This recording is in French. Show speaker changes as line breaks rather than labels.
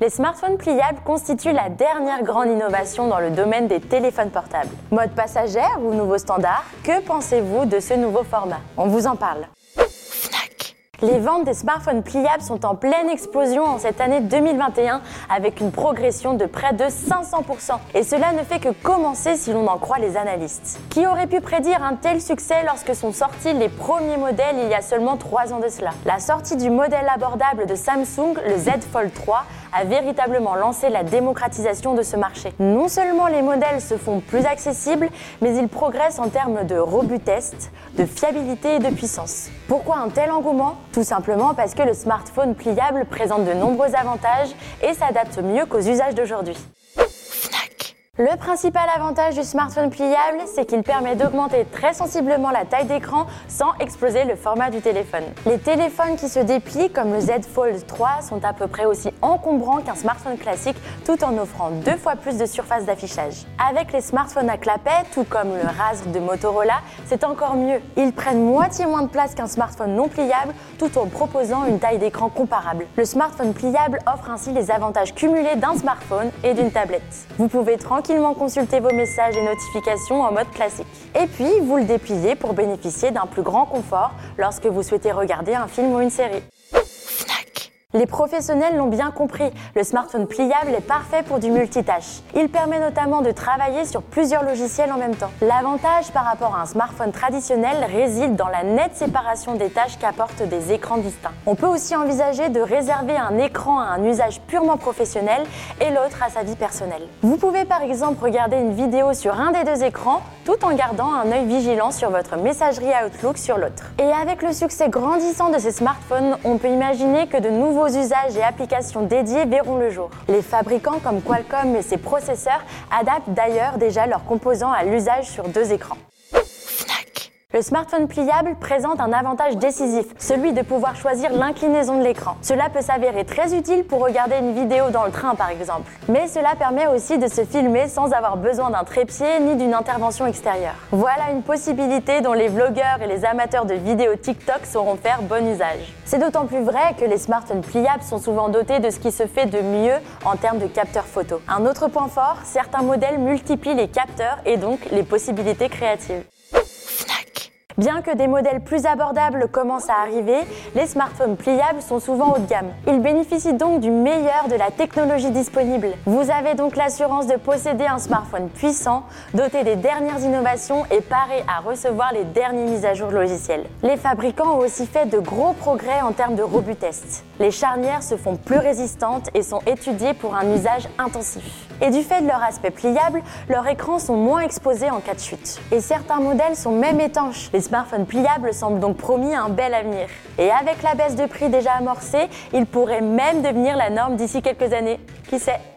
Les smartphones pliables constituent la dernière grande innovation dans le domaine des téléphones portables. Mode passagère ou nouveau standard, que pensez-vous de ce nouveau format? On vous en parle. Les ventes des smartphones pliables sont en pleine explosion en cette année 2021 avec une progression de près de 500%. Et cela ne fait que commencer si l'on en croit les analystes. Qui aurait pu prédire un tel succès lorsque sont sortis les premiers modèles il y a seulement 3 ans de cela? La sortie du modèle abordable de Samsung, le Z Fold 3, a véritablement lancé la démocratisation de ce marché. Non seulement les modèles se font plus accessibles, mais ils progressent en termes de robustesse, de fiabilité et de puissance. Pourquoi un tel engouement? Tout simplement parce que le smartphone pliable présente de nombreux avantages et s'adapte mieux qu'aux usages d'aujourd'hui. Le principal avantage du smartphone pliable, c'est qu'il permet d'augmenter très sensiblement la taille d'écran sans exploser le format du téléphone. Les téléphones qui se déplient, comme le Z Fold 3, sont à peu près aussi encombrants qu'un smartphone classique, tout en offrant deux fois plus de surface d'affichage. Avec les smartphones à clapet, tout comme le Razr de Motorola, c'est encore mieux. Ils prennent moitié moins de place qu'un smartphone non pliable, tout en proposant une taille d'écran comparable. Le smartphone pliable offre ainsi les avantages cumulés d'un smartphone et d'une tablette. Vous pouvez tranquillement consulter vos messages et notifications en mode classique. Et puis, vous le dépliez pour bénéficier d'un plus grand confort lorsque vous souhaitez regarder un film ou une série. Les professionnels l'ont bien compris, le smartphone pliable est parfait pour du multitâche. Il permet notamment de travailler sur plusieurs logiciels en même temps. L'avantage par rapport à un smartphone traditionnel réside dans la nette séparation des tâches qu'apportent des écrans distincts. On peut aussi envisager de réserver un écran à un usage purement professionnel et l'autre à sa vie personnelle. Vous pouvez par exemple regarder une vidéo sur un des deux écrans tout en gardant un œil vigilant sur votre messagerie Outlook sur l'autre. Et avec le succès grandissant de ces smartphones, on peut imaginer que de nouveaux usages et applications dédiés verront le jour. Les fabricants comme Qualcomm et ses processeurs adaptent d'ailleurs déjà leurs composants à l'usage sur deux écrans. Le smartphone pliable présente un avantage décisif, celui de pouvoir choisir l'inclinaison de l'écran. Cela peut s'avérer très utile pour regarder une vidéo dans le train par exemple. Mais cela permet aussi de se filmer sans avoir besoin d'un trépied ni d'une intervention extérieure. Voilà une possibilité dont les vlogueurs et les amateurs de vidéos TikTok sauront faire bon usage. C'est d'autant plus vrai que les smartphones pliables sont souvent dotés de ce qui se fait de mieux en termes de capteurs photo. Un autre point fort, certains modèles multiplient les capteurs et donc les possibilités créatives. Bien que des modèles plus abordables commencent à arriver, les smartphones pliables sont souvent haut de gamme. Ils bénéficient donc du meilleur de la technologie disponible. Vous avez donc l'assurance de posséder un smartphone puissant, doté des dernières innovations et paré à recevoir les dernières mises à jour logicielles. Les fabricants ont aussi fait de gros progrès en termes de robustesse. Les charnières se font plus résistantes et sont étudiées pour un usage intensif. Et du fait de leur aspect pliable, leurs écrans sont moins exposés en cas de chute. Et certains modèles sont même étanches. Les smartphones pliables semblent donc promis un bel avenir. Et avec la baisse de prix déjà amorcée, ils pourraient même devenir la norme d'ici quelques années. Qui sait?